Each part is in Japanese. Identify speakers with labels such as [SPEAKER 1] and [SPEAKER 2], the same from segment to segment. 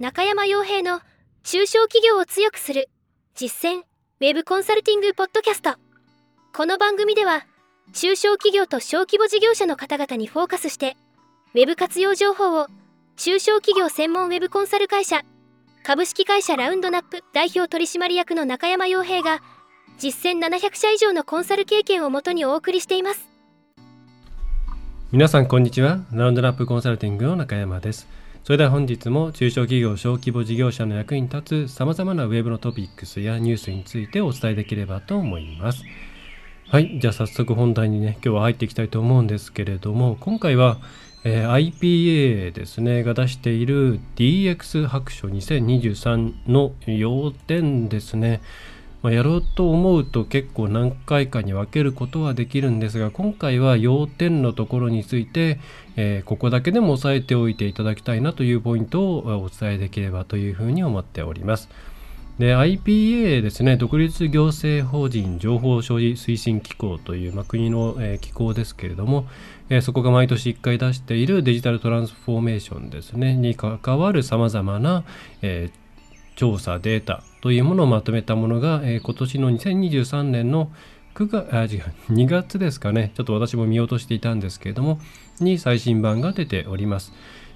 [SPEAKER 1] 中山洋平の中小企業を強くする。実践ウェブコンサルティングポッドキャスト。この番組では中小企業と小規模事業者の方々にフォーカスしてウェブ活用情報を中小企業専門ウェブコンサル会社株式会社ラウンドナップ代表取締役の中山洋平が実践700社以上のコンサル経験をもとにお送りしています。
[SPEAKER 2] 皆さんこんにちは。ラウンドナップコンサルティングの中山です。それでは本日も中小企業小規模事業者の役に立つさまざまなウェブのトピックスやニュースについてお伝えできればと思います。はいじゃあ早速本題にね今日は入っていきたいと思うんですけれども今回はえー、IPA ですねが出している DX 白書2023の要点ですね。まあ、やろうと思うと結構何回かに分けることはできるんですが今回は要点のところについて、えー、ここだけでも押さえておいていただきたいなというポイントをお伝えできればというふうに思っております。で IPA ですね独立行政法人情報処理推進機構という、まあ、国の、えー、機構ですけれども、えー、そこが毎年1回出しているデジタルトランスフォーメーションですねに関わるさまざまな、えー調査データというものをまとめたものが、え、今年の2023年の9月あ違う2月ですかねちょっと私も見落としていたんですけれどもに最新版が出ております。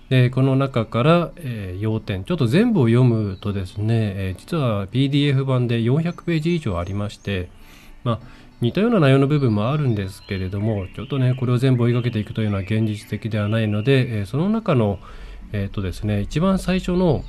[SPEAKER 2] でこの中から、えー、要点ちょっと全部を読むとですね、えー、実は PDF 版で400ページ以上ありましてまあ似たような内容の部分もあるんですけれどもちょっとねこれを全部追いかけていくというのは現実的ではないので、えー、その中のえっ、とですね一番最初の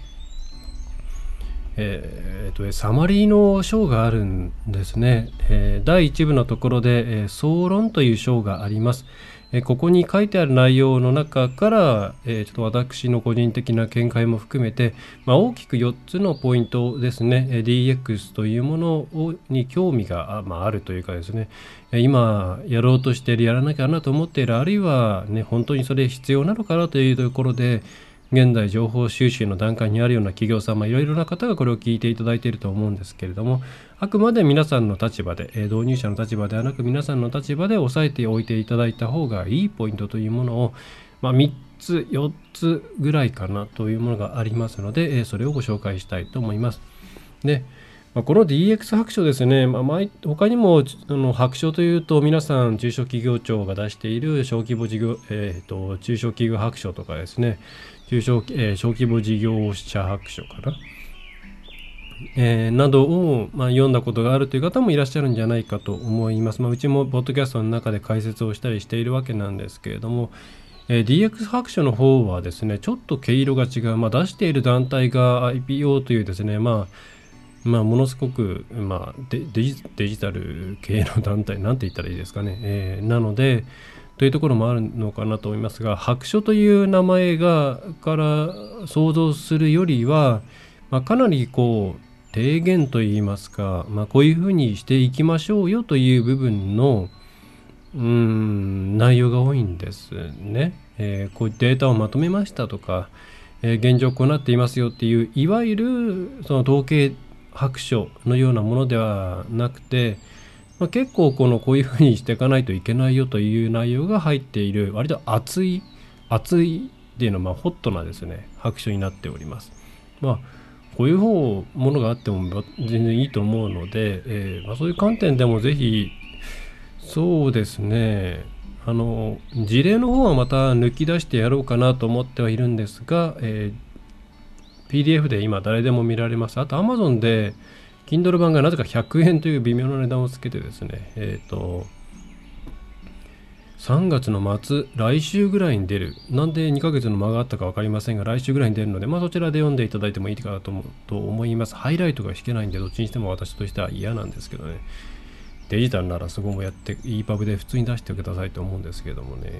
[SPEAKER 2] えー、とサマリーの章があるんですね、えー、第1部のところで、えー、総論という章があります、えここに書いてある内容の中から、えちょっと私の個人的な見解も含めて、まあ、大きく4つのポイントですね。DX というものをに興味があ,、まあ、あるというかですね。今やろうとしているやらなきゃなと思っているあるいは、ね、本当にそれ必要なのかなというところで現在情報収集の段階にあるような企業様いろいろな方がこれを聞いていただいていると思うんですけれどもあくまで皆さんの立場で、え導入者の立場ではなく皆さんの立場で押さえておいていただいた方がいいポイントというものを、まあ、3つ4つぐらいかなというものがありますので、えそれをご紹介したいと思います。でま、この DX 白書ですね、まあ、他にもあの白書というと皆さん中小企業庁が出している小規模事業、えーと、中小企業白書とかですね中小,、えー、小規模事業者白書かな、えー、などを、まあ、読んだことがあるという方もいらっしゃるんじゃないかと思います。まあ、うちもポッドキャストの中で解説をしたりしているわけなんですけれども、えー、DX 白書の方はですねちょっと毛色が違う、まあ、出している団体が IPO というですねまあまあ、ものすごく、まあデ、デジタル系の団体、なんて言ったらいいですかね。えー、なので、というところもあるのかなと思いますが、白書という名前がから想像するよりは、まあ、かなりこう、提言といいますか、まあ、こういうふうにしていきましょうよという部分の、うん、内容が多いんですね。えー、こういうデータをまとめましたとか、えー、現状こうなっていますよっていう、いわゆるその統計白書のようなものではなくて、まあ、結構このこういうふうにしていかないといけないよという内容が入っている割と熱い熱いっていうのはまあホットなですね白書になっております。まあこういう方ものがあっても全然いいと思うので、えー、まあ、そういう観点でもぜひそうですねあの事例の方はまた抜き出してやろうかなと思ってはいるんですが、えー PDF で今誰でも見られます。あと Amazon で Kindle 版がなぜか100円という微妙な値段をつけてですね、えっ、ー、と、3月の末、来週ぐらいに出る。なんで2ヶ月の間があったか分かりませんが、来週ぐらいに出るので、まあそちらで読んでいただいてもいいかなと思と思います。ハイライトが引けないんで、どっちにしても私としては嫌なんですけどね。デジタルならそこもやって EPUB で普通に出してくださいと思うんですけどもね。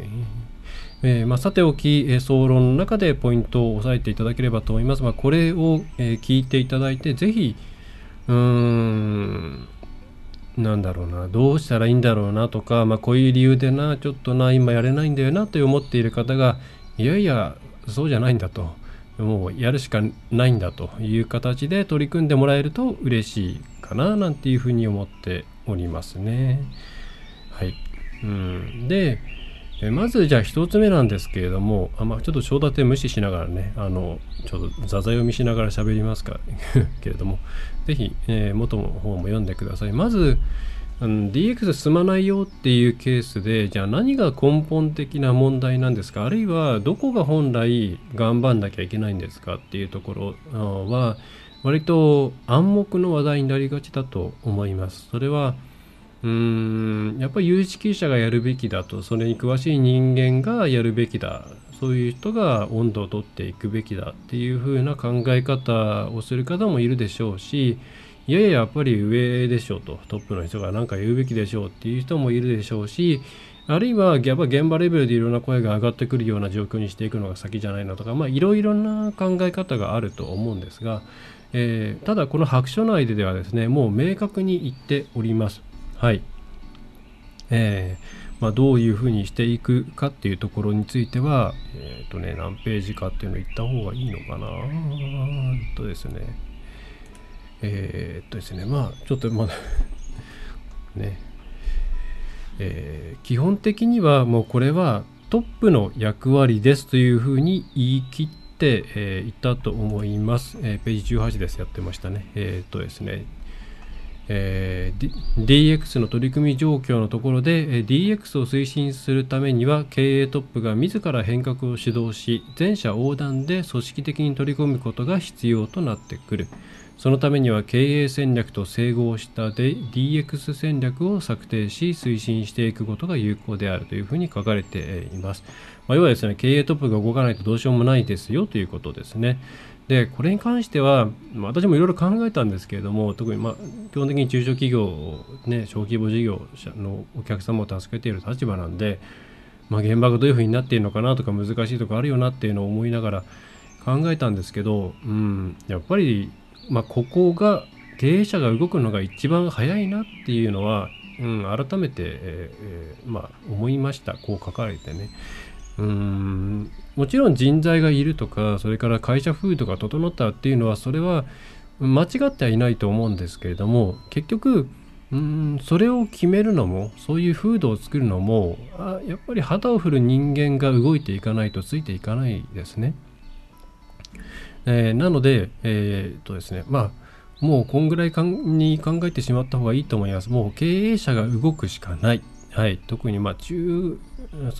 [SPEAKER 2] えー、まあ、さておき、えー、総論の中でポイントを押さえていただければと思います。まあ、これを、えー、聞いていただいて、ぜひ、うーん、なんだろうな、どうしたらいいんだろうなとか、まあ、こういう理由でな、ちょっとな、今やれないんだよなと思っている方が、いやいや、そうじゃないんだと、もうやるしかないんだという形で取り組んでもらえると嬉しいかな、なんていうふうに思っておりますね。はい。うん、で、えまずじゃあ1つ目なんですけれどもあ、まあ、ちょっと章立て無視しながらねあのちょっと座座読みしながら喋りますか けれども是非、えー、元の方も読んでください。まずあの DX 進まないよっていうケースでじゃあ何が根本的な問題なんですかあるいはどこが本来頑張んなきゃいけないんですかっていうところは割と暗黙の話題になりがちだと思います。それはうーん。やっぱり有識者がやるべきだとそれに詳しい人間がやるべきだ。そういう人が温度をとっていくべきだっていう風な考え方をする方もいるでしょうしいやいややっぱり上でしょうと。トップの人が何か言うべきでしょうっていう人もいるでしょうしあるいはやっぱ現場レベルでいろんな声が上がってくるような状況にしていくのが先じゃないのとかまあいろいろな考え方があると思うんですが、えー、ただこの白書内でではですねもう明確に言っております。はい。えー、まあ、どういうふうにしていくかっていうところについては、えっ、ー、とね、何ページかっていうのを言った方がいいのかなとですね。えー、っとですね、まあ、ちょっとまだ ね、えー、基本的にはもうこれはトップの役割ですというふうに言い切って、えー、いたと思います。えー、ページ18です。やってましたね。えー、っとですね、えー、DX の取り組み状況のところで DX を推進するためには経営トップが自ら変革を主導し全社横断で組織的に取り込むことが必要となってくる。そのためには経営戦略と整合した DX 戦略を策定し推進していくことが有効であるというふうに書かれています、まあ、要はですね経営トップが動かないとどうしようもないですよということですねでこれに関しては、まあ、私もいろいろ考えたんですけれども特に、まあ、基本的に中小企業、ね、小規模事業者のお客様を助けている立場なんで、まあ、現場がどういうふうになっているのかなとか難しいとこあるよなっていうのを思いながら考えたんですけど、うん、やっぱり、まあ、ここが経営者が動くのが一番早いなっていうのは、うん、改めて、えー、まあ、思いましたこう書かれてね。うんもちろん人材がいるとかそれから会社風土が整ったっていうのはそれは間違ってはいないと思うんですけれども結局うんそれを決めるのもそういう風土を作るのもあやっぱり旗を振る人間が動いていかないとついていかないですね。えー、なので、えー、っとですねまあもうこんぐらいかんに考えてしまった方がいいと思います。もう経営者が動くしかない。はい、特にまあ中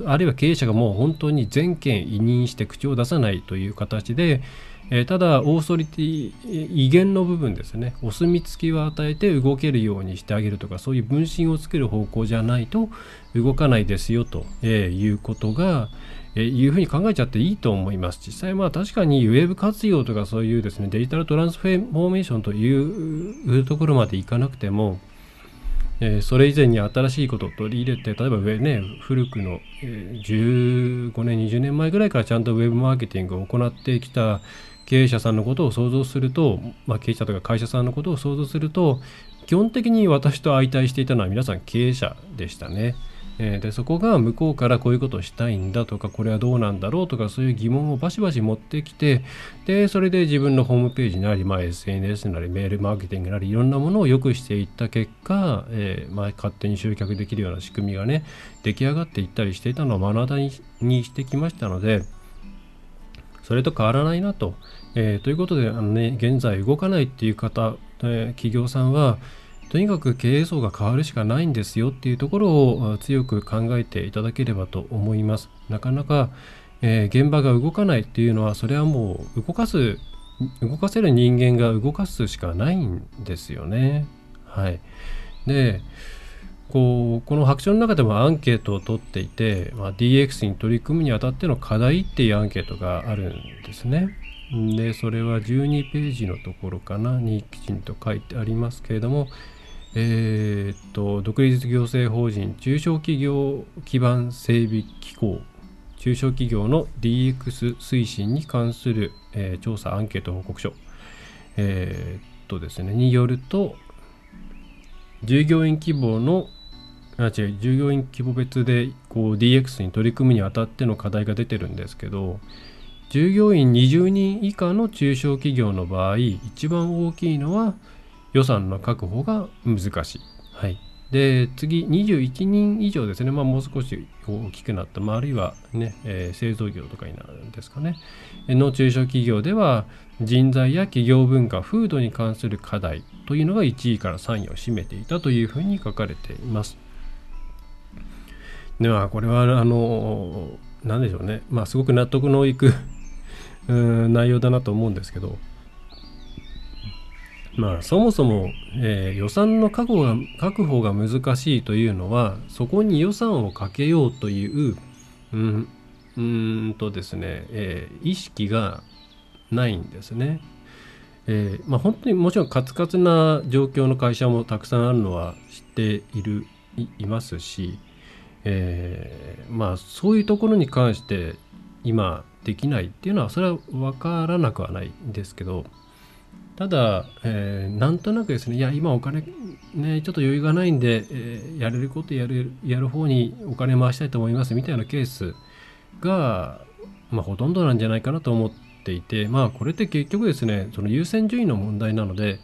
[SPEAKER 2] あるいは経営者がもう本当に全権委任して口を出さないという形で、えー、ただオーソリティ威厳の部分ですね。お墨付きを与えて動けるようにしてあげるとかそういう分身を作る方向じゃないと動かないですよと、えー、いうことが、えー、いうふうに考えちゃっていいと思います。実際まあ確かにウェブ活用とかそういうですねデジタルトランスフォーメーションというところまでいかなくてもえー、それ以前に新しいことを取り入れて例えば上ね古くの、え、15年20年前ぐらいからちゃんとウェブマーケティングを行ってきた経営者さんのことを想像すると、まあ、経営者とか会社さんのことを想像すると基本的に私と相対していたのは皆さん経営者でしたね。えー、でそこが向こうからこういうことをしたいんだとかこれはどうなんだろうとかそういう疑問をバシバシ持ってきてでそれで自分のホームページなり、まあ、SNS なりメールマーケティングなりいろんなものを良くしていった結果、えー、まあ、勝手に集客できるような仕組みがね出来上がっていったりしていたのを目の当たりにしてきましたのでそれと変わらないなと。えー、ということであの、ね、現在動かないっていう方、え企業さんはとにかく経営層が変わるしかないんですよっていうところを強く考えていただければと思います。なかなか、えー、現場が動かないっていうのはそれはもう動かす動かせる人間が動かすしかないんですよね。はい。でこうこの白書の中でもアンケートを取っていて、まあ、DX に取り組むにあたっての課題っていうアンケートがあるんですね。でそれは12ページのところかなにきちんと書いてありますけれども、えー、っと、独立行政法人中小企業基盤整備機構中小企業の DX 推進に関する、えー、調査アンケート報告書、えー、っとですね、によると、従業員規模のあ違う従業員規模別でこう DX に取り組むにあたっての課題が出てるんですけど従業員20人以下の中小企業の場合一番大きいのは予算の確保が難しい。はい、で次21人以上ですね、まあ、もう少し大きくなった、まあ、あるいはね、えー、製造業とかになるんですかね。の中小企業では人材や企業文化風土に関する課題というのが1位から3位を占めていたというふうに書かれています。ではこれはあの何でしょうね。まあすごく納得のいく内容だなと思うんですけど。まあそもそも、えー、予算の確保が確保が難しいというのはそこに予算をかけようといううんうんとですね、えー、意識がないんですね。えー、まあ、本当にもちろんカツカツな状況の会社もたくさんあるのは知っているいますし、えー、まあそういうところに関して今できないっていうのはそれは分からなくはないんですけどただ、えー、なんとなくですねいや今お金ねちょっと余裕がないんで、えー、やれることやるやる方にお金回したいと思いますみたいなケースが、まあ、ほとんどなんじゃないかなと思っていてまあこれって結局ですねその優先順位の問題なので、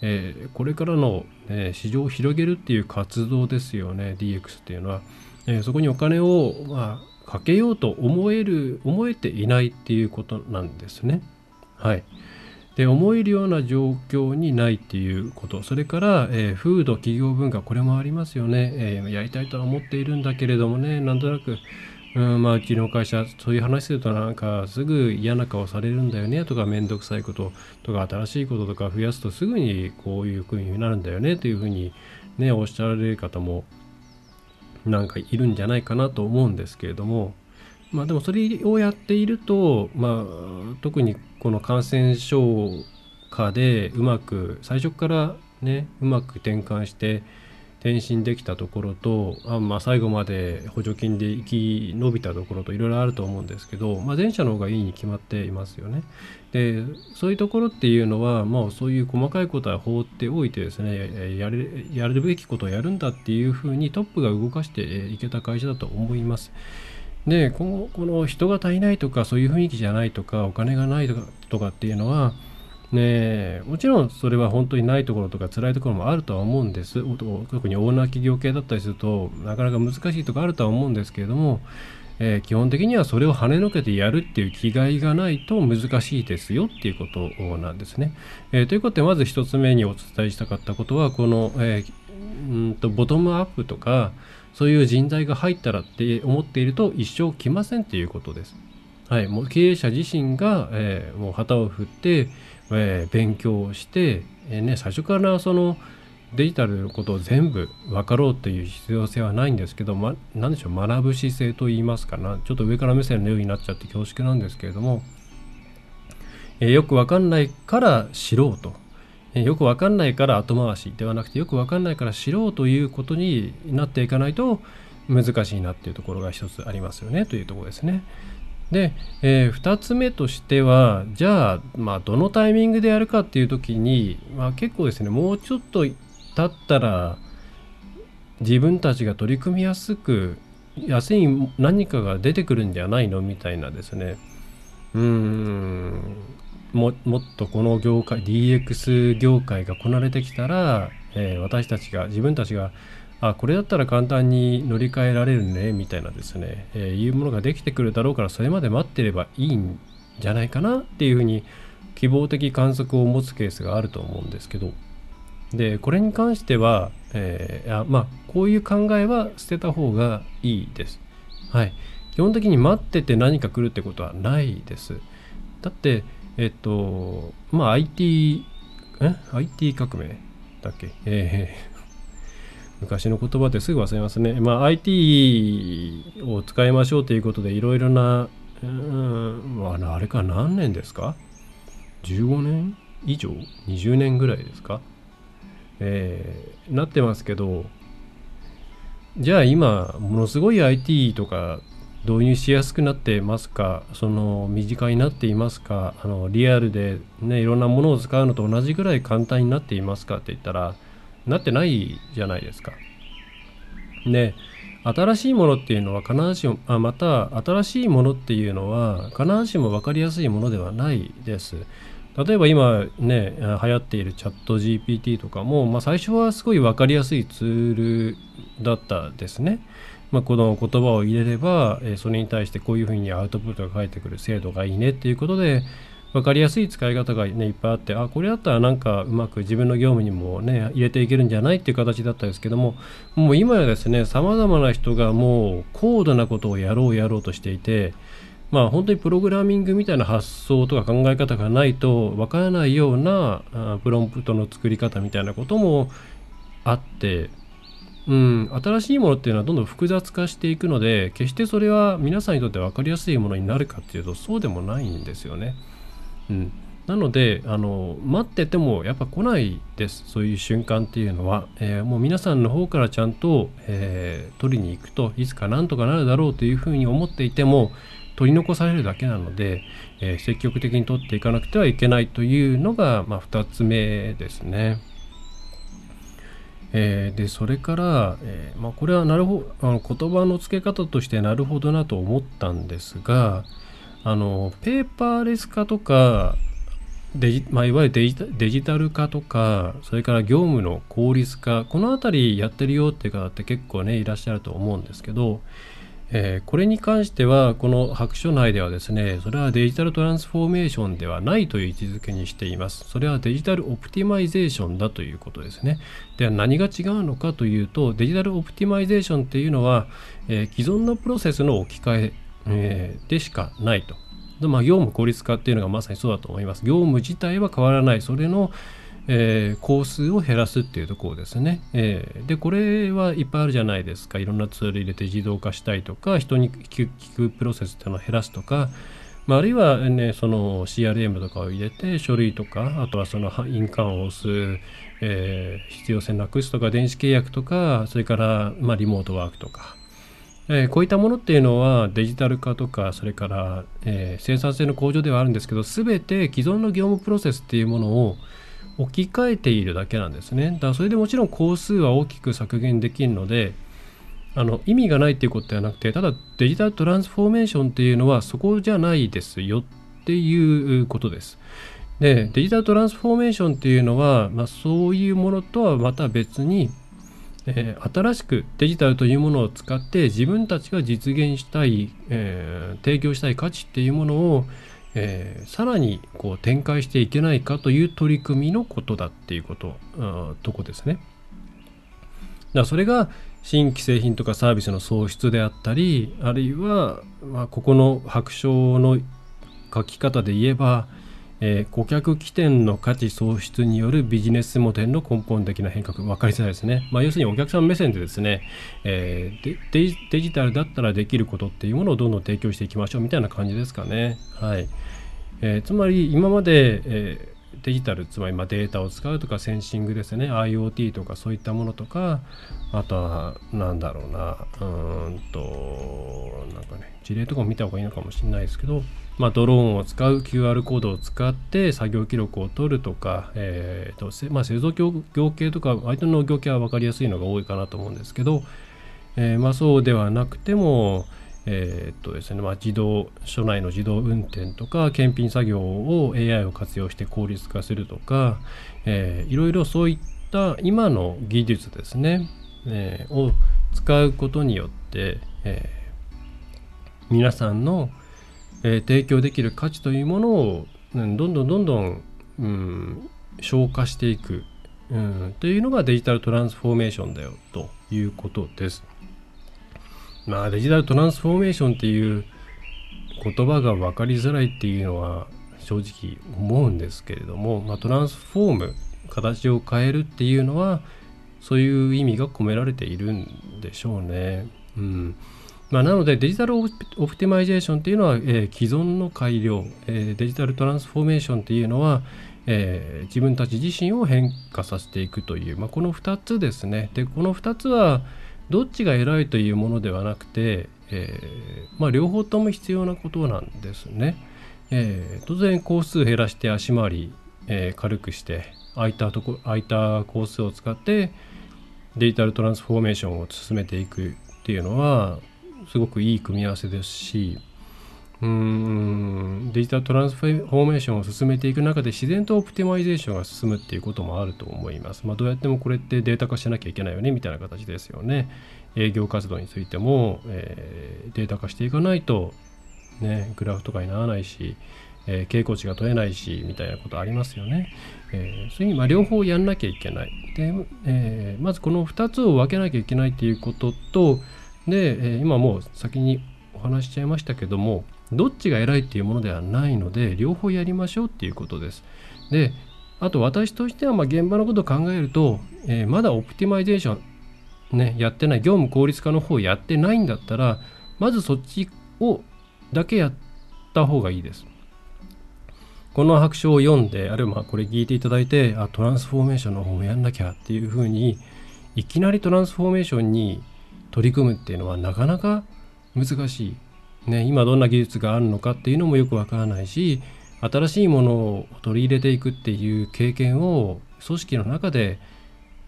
[SPEAKER 2] えー、これからの、ね、市場を広げるっていう活動ですよね DX っていうのは。えー、そこにお金を、まあ、かけようと思える思えていないっていうことなんですね。はい。で思えるような状況にないっていうこと。それから、えー、風土企業文化これもありますよね、えー、やりたいとは思っているんだけれどもね。なんとなくうんまあ、うちの会社そういう話するとなんかすぐ嫌な顔されるんだよね。とか面倒くさいこと。とか新しいこととか増やすとすぐにこういうふうになるんだよね。というふうにねおっしゃられる方もなんかいるんじゃないかなと思うんですけれども。まあでもそれをやっているとまあ特にこの感染症下でうまく最初からねうまく転換して転身できたところとあ、まあ、最後まで補助金で生き延びたところといろいろあると思うんですけど、まあ、前者の方がいいに決まっていますよね。でそういうところっていうのはもうそういう細かいことは放っておいてですねやれやるべきことをやるんだっていうふうにトップが動かしていけた会社だと思います。でこのこの人が足りないとかそういう雰囲気じゃないとかお金がないとかとかっていうのはねもちろんそれは本当にないところとか辛いところもあるとは思うんです特にオーナー企業系だったりするとなかなか難しいとこあるとは思うんですけれども、えー、基本的にはそれを跳ねのけてやるっていう気概がないと難しいですよっていうことなんですね。えー、ということでまず1つ目にお伝えしたかったことはこの、えー、んとボトムアップとかそういう人材が入ったらって思っていると一生来ませんっていうことです。はい、もう経営者自身が、えー、もう旗を振ってえー、勉強をして、えーね、最初からそのデジタルのことを全部分かろうという必要性はないんですけど、ま、何でしょう学ぶ姿勢といいますかな。ちょっと上から目線のようになっちゃって恐縮なんですけれども、え、よく分かんないから知ろうと、よく分かんないから後回しではなくてよく分かんないから知ろうということになっていかないと難しいなっていうところが一つありますよね。というところですね。で、えー、2つ目としてはじゃあ、まあ、どのタイミングでやるかっていう時に、まあ、結構ですねもうちょっと経ったら自分たちが取り組みやすく安い何かが出てくるんじゃないのみたいなですね。うん。ももっとこの業界 DX 業界がこなれてきたら、えー、私たちが自分たちがあこれだったら簡単に乗り換えられるねみたいなですね、えー、いうものができてくるだろうからそれまで待ってればいいんじゃないかなっていうふうに希望的観測を持つケースがあると思うんですけどでこれに関しては、えー、あまあこういう考えは捨てた方がいいです。はい。基本的に待ってて何か来るってことはないです。だって、えっと、まあ IT、え ?IT 革命だっけ？えー 昔の言葉ですぐ忘れますね。まあ、IT を使いましょうということでいろいろな、うん、あれか何年ですか ?15 年？以上 ?20 年ぐらいですか？えー、なってますけど、じゃあ今、ものすごい IT とか導入しやすくなっていますか？その身近になっていますか？あのリアルでねいろんなものを使うのと同じぐらい簡単になっていますか？って言ったらなってないじゃないですか。で新しいものっていうのは必ずしもあまた新しいものっていうのは必ずしも分かりやすいものではないです。例えば今ね流行っているチャット GPT とかも、まあ、最初はすごい分かりやすいツールだったですね。まあ、この言葉を入れれば、えそれに対してこういうふうにアウトプットが返ってくる精度がいいねっていうことで分かりやすい使い方が、ね、いっぱいあってあこれだったらなんかうまく自分の業務にもね入れていけるんじゃないっていう形だったんですけどももう今やですねさまざまな人がもう高度なことをやろうやろうとしていてまあ本当にプログラミングみたいな発想とか考え方がないとわからないようなプロンプトの作り方みたいなこともあってうん、新しいものっていうのはどんどん複雑化していくので決してそれは皆さんにとって分かりやすいものになるかっていうとそうでもないんですよね。うん、なのであの待っててもやっぱ来ないですそういう瞬間っていうのは、えー、もう皆さんの方からちゃんと、えー、取りに行くといつかなんとかなるだろうというふうに思っていても取り残されるだけなので、えー、積極的に取っていかなくてはいけないというのが、まあ、2つ目ですね。えー、でそれから、えー、まあ、これはなるほあの言葉の付け方としてなるほどなと思ったんですがあのペーパーレス化とかデジ、まあ、いわゆるデジタル化とかそれから業務の効率化この辺りやってるよっていう方って結構ねいらっしゃると思うんですけどえー、これに関してはこの白書内ではですねそれはデジタルトランスフォーメーションではないという位置づけにしています。それはデジタル optimization だということですね。では何が違うのかというとデジタル optimization っていうのは、えー、既存のプロセスの置き換ええー、でしかないと。まあ、業務効率化っていうのがまさにそうだと思います。業務自体は変わらない。それのえー、工数を減らすっていうところですね、えー、でこれはいっぱいあるじゃないですか。いろんなツール入れて自動化したいとか人に聞くプロセスっていうのを減らすとか、まあ、あるいは、ね、その CRM とかを入れて書類とかあとはその印鑑を押す、えー、必要性なくすとか電子契約とかそれから、まあ、リモートワークとか。えー、こういったものっていうのはデジタル化とかそれから、えー、生産性の向上ではあるんですけど全て既存の業務プロセスっていうものを置き換えているだけなんですね。だからそれでもちろん工数は大きく削減できるのであの意味がないっていうことではなくてただデジタルトランスフォーメーションっていうのはそこじゃないですよっていうことです。でデジタルトランスフォーメーションっていうのは、まあ、そういうものとはまた別に、えー、新しくデジタルというものを使って自分たちが実現したい、えー、提供したい価値っていうものをえー、さらにこう展開していけないかという取り組みのことだっていうこととこですね。だそれが新規製品とかサービスの創出であったりあるいは、まあ、ここの白書の書き方で言えば、えー、顧客起点の価値創出によるビジネスモデルの根本的な変革。分かりづらいですね、まあ、要するにお客さん目線でですね、えー、デデジタルだったらできることっていうものをどんどん提供していきましょうみたいな感じですかね。はい。えー、つまり今まで、え、デジタルつまりまデータを使うとかセンシングですね。IoT とかそういったものとかあとは何だろうな。うんとなんかね事例とかも見た方がいいのかもしれないですけど、まあ、ドローンを使う QR コードを使って作業記録を取るとか、えーとまあ、製造業系とか相手の業系は分かりやすいのが多いかなと思うんですけど、えー、まあ、そうではなくてもえー、とですねまあ、自動署内の自動運転とか検品作業を AI を活用して効率化するとか、えー、いろいろそういった今の技術ですね、えー、を使うことによって、え、皆さんの、えー、提供できる価値というものを、うん、どんどんどんどん、うん、消化していく、うん、というのがデジタルトランスフォーメーションだよということです。まあデジタルトランスフォーメーションっていう言葉が分かりづらいっていうのは正直思うんですけれども、まあ、トランスフォーム形を変えるっていうのはそういう意味が込められているんでしょうね。うんまあ、なのでデジタルオプティマイゼーションっていうのは、えー、既存の改良、えー、デジタルトランスフォーメーションっていうのは、えー、自分たち自身を変化させていくという、まあ、この2つですね。でこの2つはどっちが偉いというものではなくて、え、まあ、両方とも必要なことなんですね。え、当然工数減らして足回り、え、軽くして空いたとこ空いた工数を使ってデジタルトランスフォーメーションを進めていくっていうのはすごくいい組み合わせですし、うんデジタルトランスフォーメーションを進めていく中で自然とオプティマイゼーションが進むっていうこともあると思います。まあ、どうやってもこれってデータ化しなきゃいけないよねみたいな形ですよね。営業活動についても、えー、データ化していかないと、ね、グラフとかにならないし、えー、傾向値が取れないしみたいなことありますよね。えー、そういうにまあ両方やんなきゃいけない。で、え、まずこの2つを分けなきゃいけないっていうこととで、え今もう先にお話しちゃいましたけどもどっちが偉いっていうものではないので両方やりましょうっていうことです。であと私としてはま現場のことを考えると、えー、まだオプティマイゼーション、ね、やってない業務効率化の方やってないんだったらまずそっちをだけやった方がいいです。この白書を読んであるいはこれ聞いていただいてあトランスフォーメーションの方もやんなきゃっていうふうにいきなりトランスフォーメーションに取り組むっていうのはなかなか難しい。ね、今どんな技術があるのかっていうのもよくわからないし新しいものを取り入れていくっていう経験を組織の中で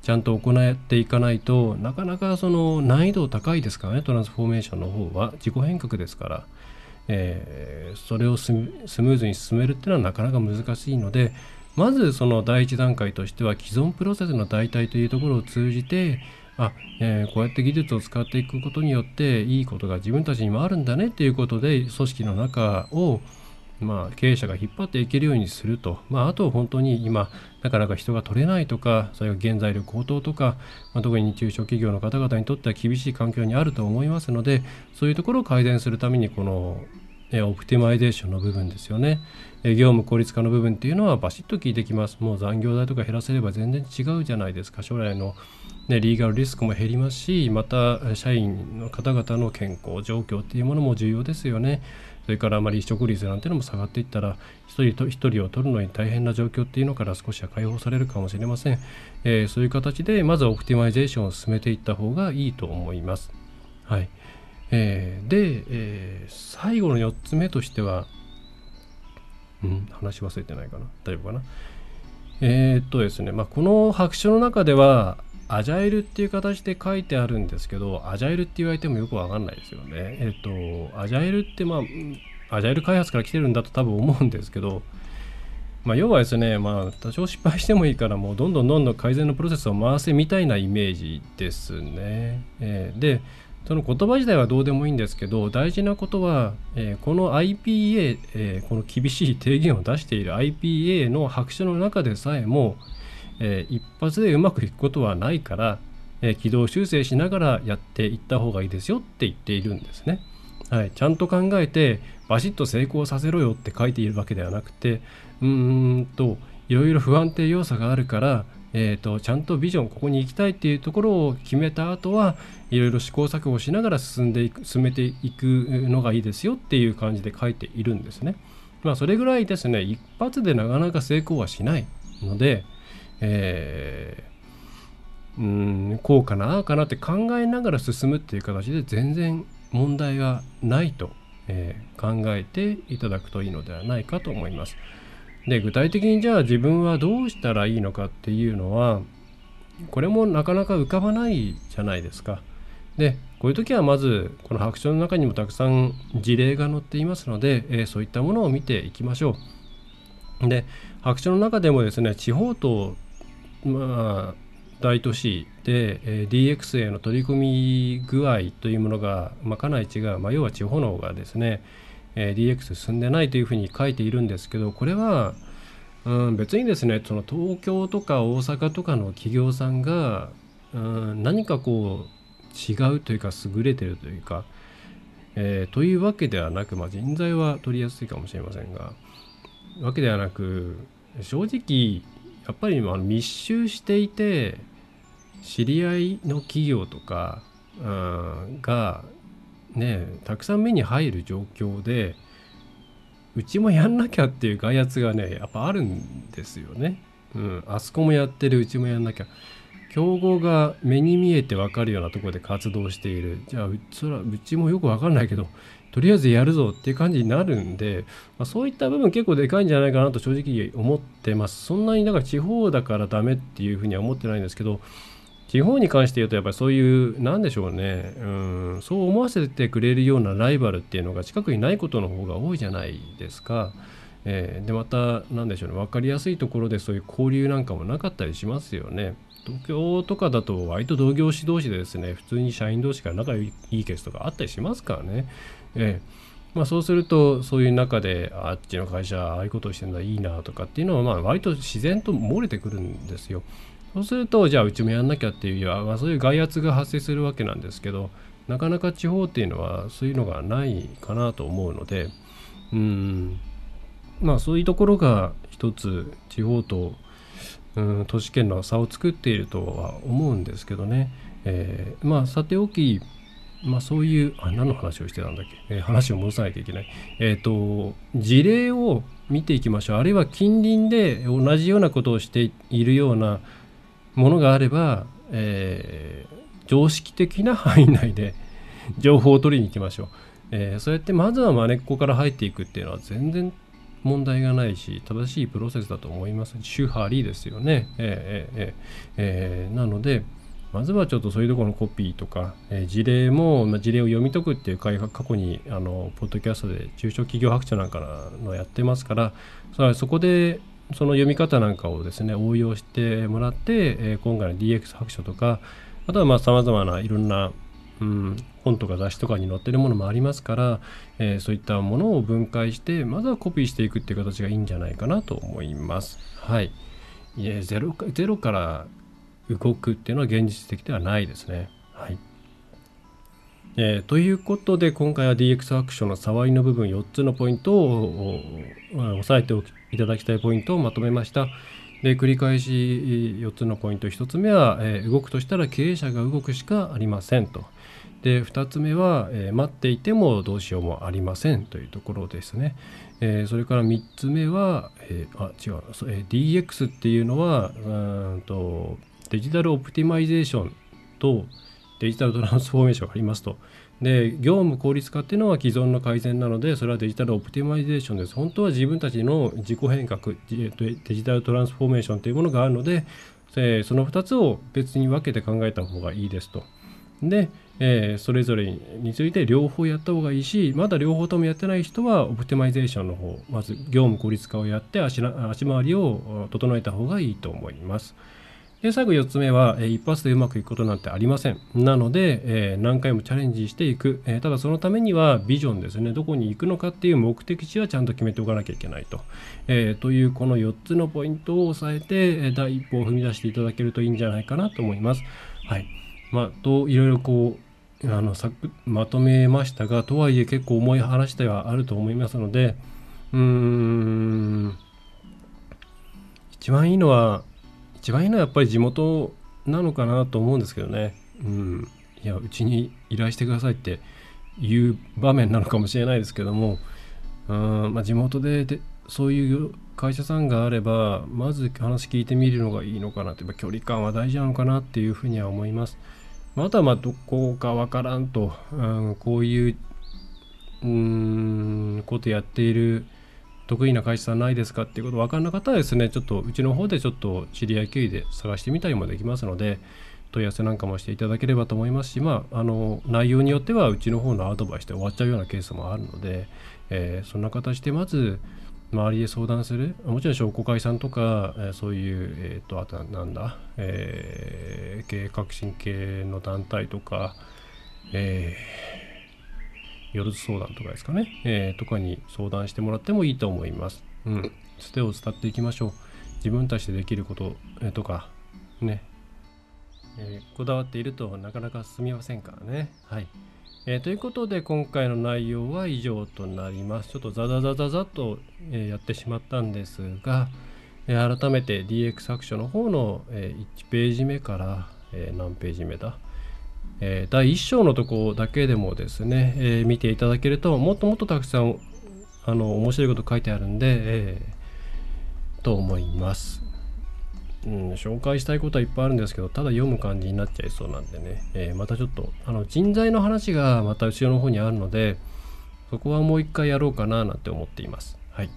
[SPEAKER 2] ちゃんと行っていかないとなかなかその難易度高いですからねトランスフォーメーションの方は。自己変革ですから、えー、それをスムーズに進めるっていうのはなかなか難しいのでまずその第一段階としては既存プロセスの代替というところを通じてあ、えー、こうやって技術を使っていくことによっていいことが自分たちにもあるんだねっていうことで組織の中をまあ、経営者が引っ張っていけるようにすると、まあ、あと本当に今なかなか人が取れないとかそれが原材料高騰とか、まあ、特に中小企業の方々にとっては厳しい環境にあると思いますのでそういうところを改善するためにこのえ optimization の部分ですよね。え業務効率化の部分っていうのはバシッと効いてきます。もう残業代とか減らせれば全然違うじゃないですか。将来の、ね、リーガルリスクも減りますし、また社員の方々の健康状況っていうものも重要ですよね。それからあまり離職率なんていうのも下がっていったら、1人と1人を取るのに大変な状況っていうのから少しは解放されるかもしれません。えー、そういう形で、まず optimization を進めていった方がいいと思います。はい。えー、で、えー、最後の4つ目としては、うん、話忘れてないかな。大丈夫かな。えー、っとですね、まあ、この白書の中ではアジャイルっていう形で書いてあるんですけどアジャイルって言われてもよくわかんないですよね。えー、っとアジャイルってまあアジャイル開発から来てるんだと多分思うんですけどまあ、要はですね、まあ、多少失敗してもいいから、もうどんどんどんどん改善のプロセスを回せみたいなイメージですね。えー、で、その言葉自体はどうでもいいんですけど大事なことは、えー、この IPA、えー、この厳しい提言を出している IPA の白書の中でさえも、えー、一発でうまくいくことはないから、え軌道修正しながらやっていった方がいいですよって言っているんですね。はい、ちゃんと考えてバシッと成功させろよって書いているわけではなくてうーんといろいろ不安定要素があるからえーと、ちゃんとビジョンここに行きたいっていうところを決めた後はいろいろ試行錯誤しながら進んでいく進めていくのがいいですよっていう感じで書いているんですね。まあ、それぐらいですね一発でなかなか成功はしないので、えー、んこうかなあかなって考えながら進むっていう形で全然問題がないと、えー、考えていただくといいのではないかと思います。で具体的にじゃあ自分はどうしたらいいのかっていうのはこれもなかなか浮かばないじゃないですか。でこういう時はまずこの白書の中にもたくさん事例が載っていますので、えー、そういったものを見ていきましょう。で白書の中でもですね地方とまあ大都市で、えー、DX への取り組み具合というものが、まあ、かなり違う、まあ、要は地方の方がですねえー、DX 進んでないというふうに書いているんですけどこれは、うん、別にですねその東京とか大阪とかの企業さんが、うん、何かこう違うというか優れてるというか、えー、というわけではなく、まあ、人材は取りやすいかもしれませんがわけではなく正直やっぱり密集していて知り合いの企業とか、うん、がねたくさん目に入る状況でうちもやんなきゃっていう外圧がねやっぱあるんですよね。うん、あそこもやってるうちもやんなきゃ。競合が目に見えて分かるようなところで活動している。じゃあうちらうちもよく分かんないけどとりあえずやるぞっていう感じになるんで、まあ、そういった部分結構でかいんじゃないかなと正直思ってます。そんなにだから地方だからダメっていうふうには思ってないんですけど地方に関して言うとやっぱりそういうなんでしょうねうんそう思わせてくれるようなライバルっていうのが近くにないことの方が多いじゃないですか。えー、でまた何でしょうね分かりやすいところでそういう交流なんかもなかったりしますよね。東京とかだと割と同業種同士でですね普通に社員同士から仲いいケースとかあったりしますからね。えーまあ、そうするとそういう中であっちの会社ああいうことをしてるのはいいなとかっていうのはまあ割と自然と漏れてくるんですよ。そうするとじゃあうちもやんなきゃっていうは、まあ、そういう外圧が発生するわけなんですけどなかなか地方っていうのはそういうのがないかなと思うのでうんまあそういうところが一つ地方とうん都市圏の差を作っているとは思うんですけどね、えー、まあさておきまあ、そういうあ何の話をしてたんだっけ、えー、話を戻さないといけない、えーと、事例を見ていきましょう。あるいは近隣で同じようなことをしているようなものがあれば、えー、常識的な範囲内で 情報を取りに行きましょう、えー、そうやってまずはまねっこから入っていくっていうのは全然問題がないし正しいプロセスだと思います。主張りですよね、えーえーえー、なのでまずはちょっとそういうところのコピーとか、え、事例も、ま、事例を読み解くっていう会が過去にあのポッドキャストで中小企業白書なんかのやってますからそそこでその読み方なんかをですね応用してもらって、え、今回の DX 白書とかあとはまあ様々ないろんな、うん、本とか雑誌とかに載ってるものもありますから、えー、そういったものを分解してまずはコピーしていくっていう形がいいんじゃないかなと思います。はい。いえゼロゼロから動くっていうのは現実的ではないですね。はい。えー、ということで今回は DX アクションの触りの部分4つのポイントを押さえていただきたいポイントをまとめました。で繰り返し4つのポイント1つ目は、えー、動くとしたら経営者が動くしかありませんと。で2つ目は、えー、待っていてもどうしようもありませんというところですね。えー、それから3つ目は、え、あ違う、え DX っていうのはうんとデジタルオプティマイゼーションとデジタルトランスフォーメーションがありますと。で業務効率化っていうのは既存の改善なのでそれはデジタル optimization です本当は自分たちの自己変革デジタルトランスフォーメーションというものがあるのでその2つを別に分けて考えた方がいいですと。で、え、それぞれについて両方やった方がいいしまだ両方ともやってない人は optimization の方まず業務効率化をやって足足回りを整えた方がいいと思います。で最後4つ目は、え一発でうまくいくことなんてありません。なので、えー、何回もチャレンジしていく、えー、ただそのためにはビジョンですね、どこに行くのかっていう目的地はちゃんと決めておかなきゃいけないと。え、というこの4つのポイントを押さえて、え第一歩を踏み出していただけるといいんじゃないかなと思います。はい。まあ、といろいろこう、あのさまとめましたが、とはいえ結構重い話ではあると思いますので、うーん、一番いいのは、一番いいのはやっぱり地元なのかなと思うんですけどね。うん。いや、うちに依頼してくださいっていう場面なのかもしれないですけども、うんまあ、地元ででそういう会社さんがあれば、まず話聞いてみるのがいいのかなって、距離感は大事なのかなっていうふうには思います。またまあどこかわからんと、うん、こういう、うん、ことやっている得意な会社さんないですかっていうこと分かんなかったらですねちょっとうちの方でちょっと知り合い経由で探してみたりもできますので問い合わせなんかもしていただければと思いますしまああの内容によってはうちの方のアドバイスで終わっちゃうようなケースもあるので、えー、そんな形でまず周りで相談するもちろん商工会さんとか、え、そういう、えーと、あとなんだ、えー、経営革新系の団体とか、えーよろず相談とかですかね、えー、とかに相談してもらってもいいと思います。うん。つてを伝っていきましょう。自分たちでできること、えー、とか、ね、えー、こだわっているとなかなか進みませんからね。はい。えー、ということで今回の内容は以上となります。ちょっとザザザザザと、え、やってしまったんですが、え、改めて DX 白書の方の、え1ページ目から、え何ページ目だ？え、第1章のとこだけでもですね、えー、見ていただけるともっともっとたくさんあの面白いこと書いてあるんで、えー、と思います、うん。紹介したいことはいっぱいあるんですけどただ読む感じになっちゃいそうなんでね、え、またちょっとあの人材の話がまた後ろの方にあるのでそこはもう一回やろうかななんて思っています。はい。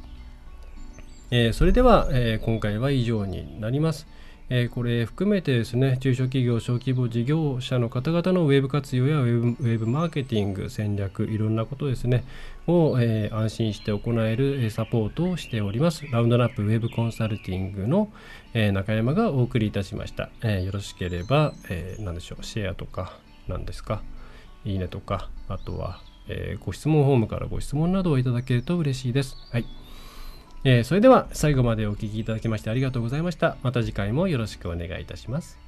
[SPEAKER 2] え、それでは、え、今回は以上になります。えー、これ含めてですね中小企業小規模事業者の方々のウェブ活用やウェブウェブマーケティング戦略いろんなことですねを、えー、安心して行えるサポートをしております。ラウンドナップウェブコンサルティングの、えー、中山がお送りいたしました、えよろしければ、え何でしょうシェアとか何ですかいいねとかあとは、えご質問フォームからご質問などをいただけると嬉しいです。はい。えー、それでは最後までお聴きいただきましてありがとうございました。また次回もよろしくお願いいたします。